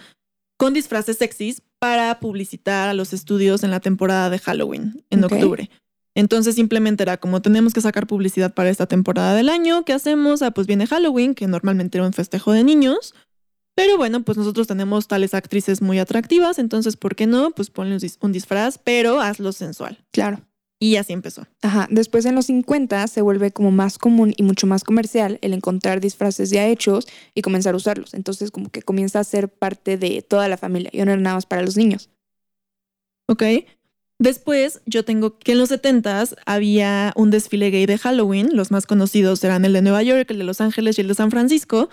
con disfraces sexys para publicitar a los estudios en la temporada de Halloween, en octubre. Entonces simplemente era como tenemos que sacar publicidad para esta temporada del año, ¿qué hacemos? Ah, pues viene Halloween, que normalmente era un festejo de niños. Pero bueno, pues nosotros tenemos tales actrices muy atractivas, entonces, ¿por qué no? Pues ponle un disfraz, pero hazlo sensual. Claro. Y así empezó. Ajá. Después en los 50 se vuelve como más común y mucho más comercial el encontrar disfraces ya hechos y comenzar a usarlos. Entonces como que comienza a ser parte de toda la familia. Y no era nada más para los niños. ¿Ok? Después, yo tengo que en los 70s había un desfile gay de Halloween. Los más conocidos eran el de Nueva York, el de Los Ángeles y el de San Francisco.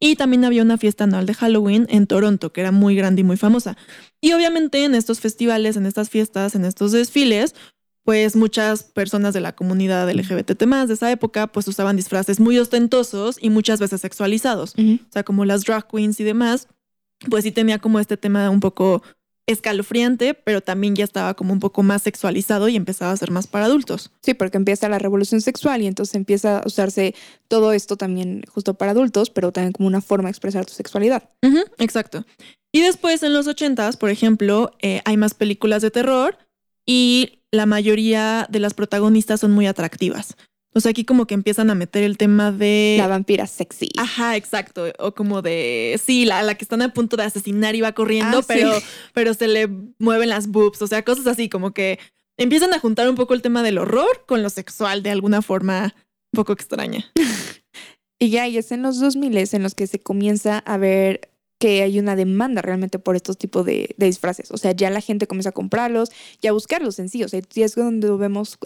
Y también había una fiesta anual de Halloween en Toronto, que era muy grande y muy famosa. Y obviamente en estos festivales, en estas fiestas, en estos desfiles, pues muchas personas de la comunidad LGBT de esa época, pues usaban disfraces muy ostentosos y muchas veces sexualizados. O sea, como las drag queens y demás, pues sí tenía como este tema un poco escalofriante, pero también ya estaba como un poco más sexualizado y empezaba a ser más para adultos. Sí, porque empieza la revolución sexual y entonces empieza a usarse todo esto también justo para adultos, pero también como una forma de expresar tu sexualidad. Ujú, exacto. Y después en los ochentas, por ejemplo, eh, hay más películas de terror y la mayoría de las protagonistas son muy atractivas. O sea, aquí como que empiezan a meter el tema de... La vampira sexy. Ajá, exacto. O como de, sí, la, la que están a punto de asesinar y va corriendo, Ah, sí. pero, pero se le mueven las boobs. O sea, cosas así, como que empiezan a juntar un poco el tema del horror con lo sexual de alguna forma un poco extraña. [LAUGHS] Y ya, y es en los 2000 en los que se comienza a ver que hay una demanda realmente por estos tipos de, disfraces. O sea, ya la gente comienza a comprarlos y a buscarlos en sí. O sea, y es cuando vemos,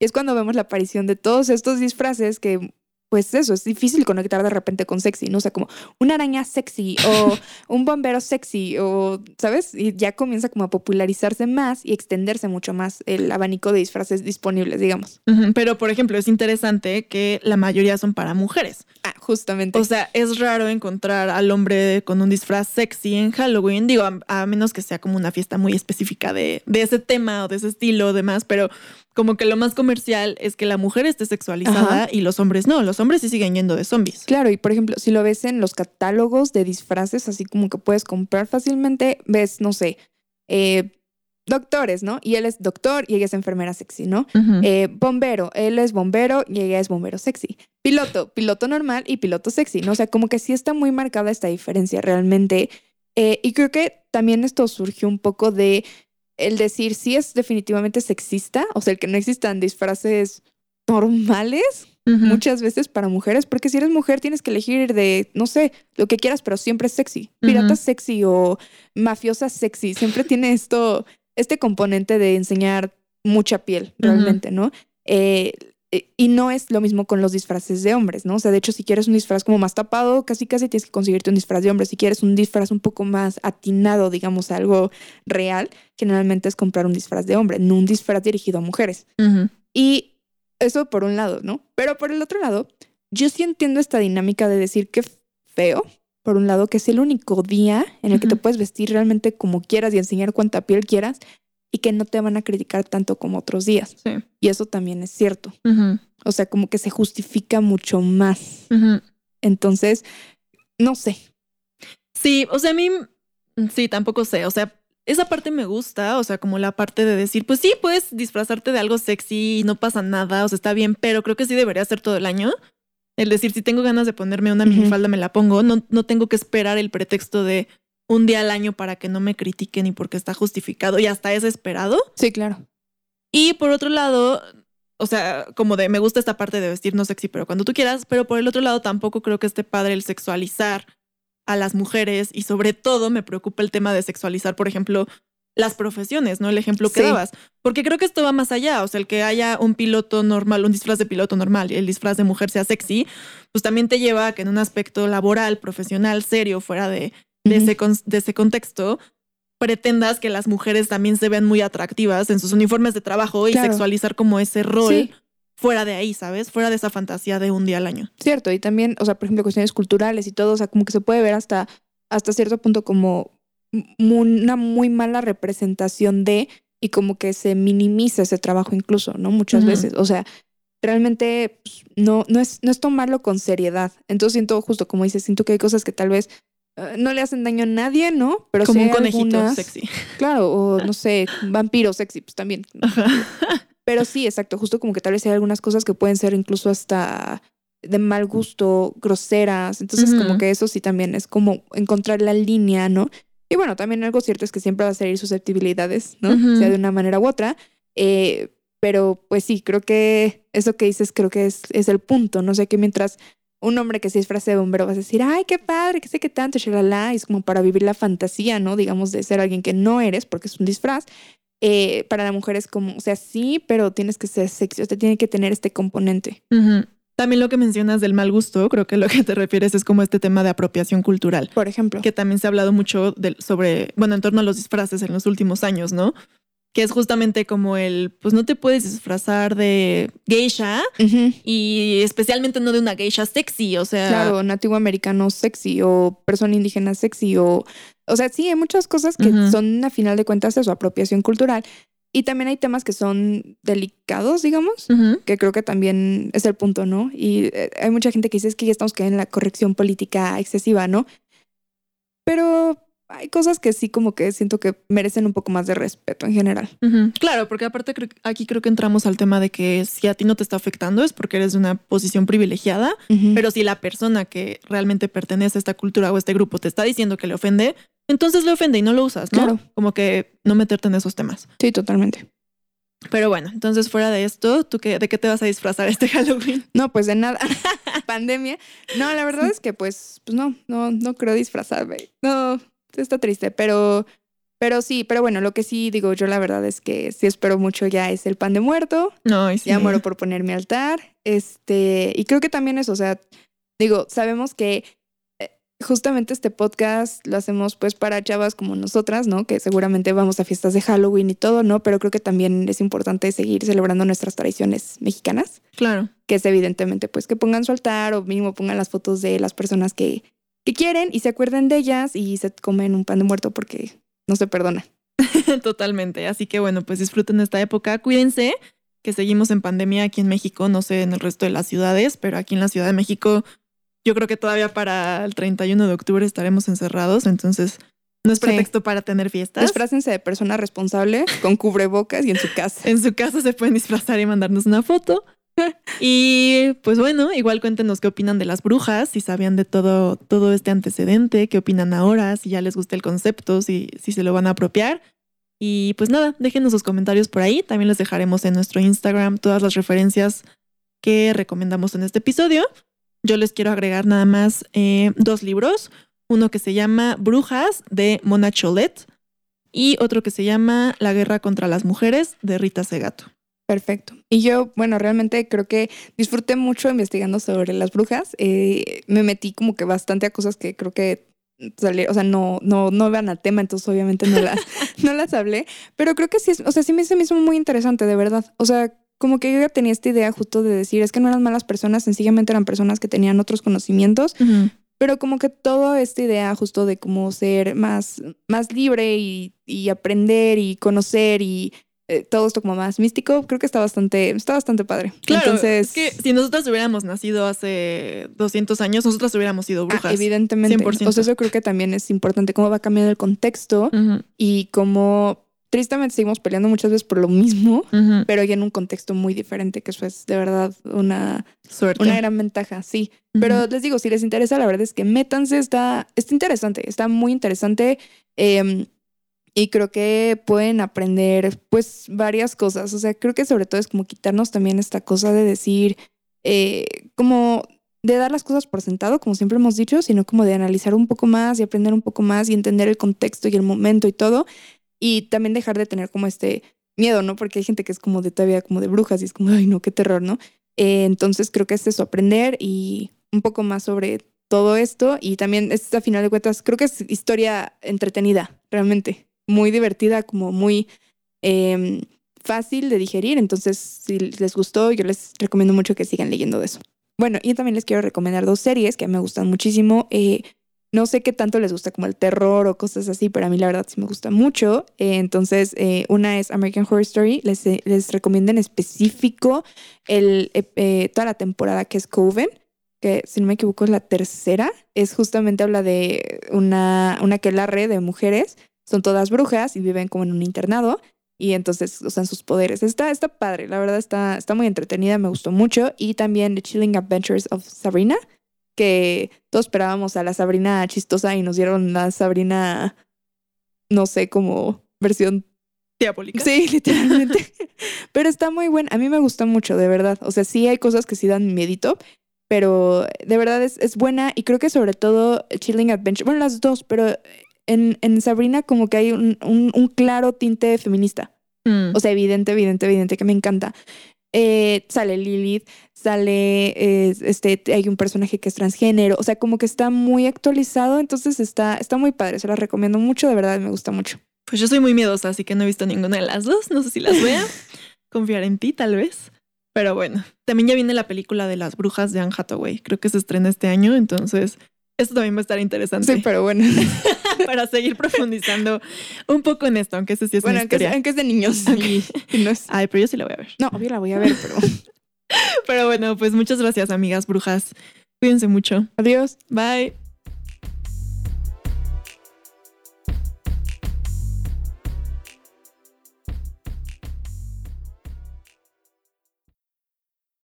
es cuando vemos la aparición de todos estos disfraces que, pues eso, es difícil conectar de repente con sexy, ¿no? O sea, como una araña sexy o [LAUGHS] un bombero sexy o, ¿sabes? Y ya comienza como a popularizarse más y extenderse mucho más el abanico de disfraces disponibles, digamos. Pero, por ejemplo, es interesante que la mayoría son para mujeres. Ah, justamente. O sea, es raro encontrar al hombre con un disfraz sexy en Halloween, digo, a, a menos que sea como una fiesta muy específica de, de ese tema o de ese estilo o demás, pero como que lo más comercial es que la mujer esté sexualizada Ajá. y los hombres no, los hombres sí siguen yendo de zombies. Claro, y por ejemplo, si lo ves en los catálogos de disfraces, así como que puedes comprar fácilmente, ves, no sé, eh, doctores, ¿no? Y él es doctor y ella es enfermera sexy, ¿no? Eh, bombero, él es bombero y ella es bombero sexy. Piloto, piloto normal y piloto sexy, ¿no? O sea, como que sí está muy marcada esta diferencia realmente. Eh, y creo que también esto surgió un poco de el decir sí es definitivamente sexista, o sea, el que no existan disfraces normales muchas veces para mujeres, porque si eres mujer tienes que elegir de, no sé, lo que quieras, pero siempre es sexy. Pirata sexy o mafiosa sexy, siempre tiene esto, este componente de enseñar mucha piel, realmente, ¿no? Eh, y no es lo mismo con los disfraces de hombres, ¿no? O sea, de hecho, si quieres un disfraz como más tapado, casi casi tienes que conseguirte un disfraz de hombre. Si quieres un disfraz un poco más atinado, digamos, algo real, generalmente es comprar un disfraz de hombre, no un disfraz dirigido a mujeres. Y eso por un lado, ¿no? Pero por el otro lado, yo sí entiendo esta dinámica de decir que feo, por un lado, que es el único día en el que te puedes vestir realmente como quieras y enseñar cuánta piel quieras y que no te van a criticar tanto como otros días. Sí. Y eso también es cierto. O sea, como que se justifica mucho más. Entonces, no sé. Sí, o sea, a mí mm, sí, tampoco sé. O sea, esa parte me gusta, o sea, como la parte de decir, pues sí, puedes disfrazarte de algo sexy y no pasa nada, o sea, está bien, pero creo que sí debería ser todo el año. El decir, si tengo ganas de ponerme una minifalda, me la pongo. No, no tengo que esperar el pretexto de un día al año para que no me critiquen y porque está justificado y hasta es esperado. Sí, claro. Y por otro lado, o sea, como de me gusta esta parte de vestirnos sexy, pero cuando tú quieras, pero por el otro lado tampoco creo que esté padre el sexualizar a las mujeres y sobre todo me preocupa el tema de sexualizar, por ejemplo, las profesiones, ¿no? El ejemplo que Sí. dabas, porque creo que esto va más allá, o sea, el que haya un piloto normal, un disfraz de piloto normal y el disfraz de mujer sea sexy, pues también te lleva a que en un aspecto laboral, profesional, serio, fuera de, de, ese, con- de ese contexto, pretendas que las mujeres también se vean muy atractivas en sus uniformes de trabajo y Claro. sexualizar como ese rol Sí. fuera de ahí, ¿sabes? Fuera de esa fantasía de un día al año. Cierto, y también, o sea, por ejemplo, cuestiones culturales y todo, o sea, como que se puede ver hasta, hasta cierto punto como una muy mala representación de y como que se minimiza ese trabajo incluso, ¿no? Muchas veces, o sea, realmente pues, no, no, es, no es tomarlo con seriedad. Entonces siento justo como dices, siento que hay cosas que tal vez eh, no le hacen daño a nadie, ¿no? Pero como sí un conejito algunas- sexy. [LAUGHS] Claro, o no sé, vampiro sexy, pues también. [LAUGHS] Pero sí, exacto, justo como que tal vez hay algunas cosas que pueden ser incluso hasta de mal gusto, groseras. Entonces, como que eso sí también es como encontrar la línea, ¿no? Y bueno, también algo cierto es que siempre va a salir susceptibilidades, ¿no? Sea de una manera u otra. Eh, pero pues sí, creo que eso que dices creo que es, es el punto. No sé que mientras un hombre que se disfrace de bombero vas a decir, ay, qué padre, qué sé qué tanto, shalala, y es como para vivir la fantasía, ¿no? Digamos, de ser alguien que no eres porque es un disfraz. Eh, para la mujer es como, o sea, sí, pero tienes que ser sexy, o sea, tiene que tener este componente. También lo que mencionas del mal gusto, creo que lo que te refieres es como este tema de apropiación cultural, Por ejemplo. que también se ha hablado mucho sobre, bueno, en torno a los disfraces en los últimos años, ¿no? Que es justamente como el, pues no te puedes disfrazar de geisha y especialmente no de una geisha sexy, o sea, Claro, nativo americano sexy o persona indígena sexy o... O sea, sí, hay muchas cosas que son a final de cuentas eso, apropiación cultural. Y también hay temas que son delicados, digamos, que creo que también es el punto, ¿no? Y eh, hay mucha gente que dice es que ya estamos cayendo en la corrección política excesiva, ¿no? Pero hay cosas que sí como que siento que merecen un poco más de respeto en general. Claro, porque aparte creo- aquí creo que entramos al tema de que si a ti no te está afectando es porque eres de una posición privilegiada, pero si la persona que realmente pertenece a esta cultura o a este grupo te está diciendo que le ofende, entonces le ofende y no lo usas, ¿no? Claro. Como que no meterte en esos temas. Sí, totalmente. Pero bueno, entonces fuera de esto, ¿tú qué, de qué te vas a disfrazar este [LAUGHS] Halloween? No, pues de nada. [LAUGHS] Pandemia. No, la verdad es que pues, pues no, no, no creo disfrazarme. No, está triste, pero, pero sí, pero bueno, lo que sí digo yo la verdad es que sí espero mucho ya es el pan de muerto. No, y sí. Ya muero por poner mi altar. Este, y creo que también eso, o sea, digo, sabemos que eh, justamente este podcast lo hacemos pues para chavas como nosotras, ¿no? Que seguramente vamos a fiestas de Halloween y todo, ¿no? Pero creo que también es importante seguir celebrando nuestras tradiciones mexicanas Claro. que es evidentemente pues que pongan su altar o mínimo pongan las fotos de las personas que, que quieren y se acuerden de ellas y se comen un pan de muerto porque no se perdona. [LAUGHS] Totalmente. Así que bueno, pues disfruten esta época. Cuídense, que seguimos en pandemia aquí en México, no sé en el resto de las ciudades, pero aquí en la Ciudad de México yo creo que todavía para el 31 de octubre estaremos encerrados, entonces No es Sí. pretexto para tener fiestas. Disfrácense de persona responsable con cubrebocas y en su casa. [LAUGHS] En su casa se pueden disfrazar y mandarnos una foto. Y pues bueno, igual cuéntenos qué opinan de las brujas, si sabían de todo, todo este antecedente, qué opinan ahora, si ya les gusta el concepto, si, si se lo van a apropiar. Y pues nada, déjenos sus comentarios por ahí. También les dejaremos en nuestro Instagram todas las referencias que recomendamos en este episodio. Yo les quiero agregar nada más eh, dos libros. Uno que se llama Brujas de Mona Cholet y otro que se llama La guerra contra las mujeres de Rita Segato. Perfecto. Y yo, bueno, realmente creo que disfruté mucho investigando sobre las brujas. Eh, me metí como que bastante a cosas que creo que o sea, no, no, no vean al tema, entonces obviamente no las, [LAUGHS] [LAUGHS] no las hablé. Pero creo que sí, es, o sea, sí me, se me hizo muy interesante, de verdad. O sea, como que yo ya tenía esta idea justo de decir, es que no eran malas personas, sencillamente eran personas que tenían otros conocimientos, pero como que toda esta idea justo de cómo ser más, más libre y, y aprender y conocer y eh, todo esto como más místico, creo que está bastante, está bastante padre. Claro, Entonces, es que si nosotras hubiéramos nacido hace 200 años, nosotras hubiéramos sido ah, brujas. evidentemente. 100%. O sea, eso creo que también es importante, cómo va cambiando el contexto y cómo tristemente seguimos peleando muchas veces por lo mismo, pero ya en un contexto muy diferente, que eso es de verdad una, Suerte. una gran ventaja, sí. Pero les digo, si les interesa, la verdad es que métanse, está, está interesante, está muy interesante. eh, y creo que pueden aprender pues varias cosas. O sea, creo que sobre todo es como quitarnos también esta cosa de decir, eh, como de dar las cosas por sentado, como siempre hemos dicho, sino como de analizar un poco más y aprender un poco más y entender el contexto y el momento y todo. Y también dejar de tener como este miedo, ¿no? Porque hay gente que es como de todavía como de brujas y es como, ay, no, qué terror, ¿no? Eh, entonces creo que es eso, aprender y un poco más sobre todo esto. Y también es, a final de cuentas, creo que es historia entretenida, realmente. Muy divertida, como muy eh, fácil de digerir. Entonces, si les gustó, yo les recomiendo mucho que sigan leyendo de eso. Bueno, y también les quiero recomendar dos series que me gustan muchísimo. Eh, no sé qué tanto les gusta como el terror o cosas así, pero a mí la verdad sí me gusta mucho. Eh, entonces, eh, una es American Horror Story. Les, les recomiendo en específico el, toda la temporada que es Coven, que si no me equivoco es la tercera. Es justamente habla de una, una aquelarre de mujeres. Son todas brujas y viven como en un internado. Y entonces usan sus poderes. Está, está padre, la verdad está, está muy entretenida, me gustó mucho. Y también The Chilling Adventures of Sabrina, que todos esperábamos a la Sabrina chistosa y nos dieron la Sabrina, no sé, como versión Diabólica. Sí, [LAUGHS] literalmente. pero está muy buena. A mí me gusta mucho, de verdad. O sea, sí hay cosas que sí dan miedito, pero de verdad es, es buena. Y creo que sobre todo Chilling Adventure, bueno, las dos, pero en, en Sabrina como que hay un, un, un claro tinte feminista. Mm. O sea, evidente, evidente, evidente, que me encanta. Eh, sale Lilith, sale, eh, este, hay un personaje que es transgénero, o sea, como que está muy actualizado, entonces está, está muy padre, se las recomiendo mucho, de verdad, me gusta mucho. Pues yo soy muy miedosa, así que no he visto ninguna de las dos. No sé si las vea. [LAUGHS] Confiar en ti, tal vez. Pero bueno, también ya viene la película de las brujas de Anne Hathaway. Creo que se estrena este año, entonces esto también va a estar interesante Sí, pero bueno. [LAUGHS] [LAUGHS] para seguir profundizando un poco en esto, aunque ese sí es bueno, una aunque es, historia. aunque es de niños. [LAUGHS] Ok. y- y [LAUGHS] no, es- Ay, pero yo sí la voy a ver. no, obvio la voy a ver, pero Pero bueno, pues muchas gracias, amigas brujas. Cuídense mucho. adiós. Bye.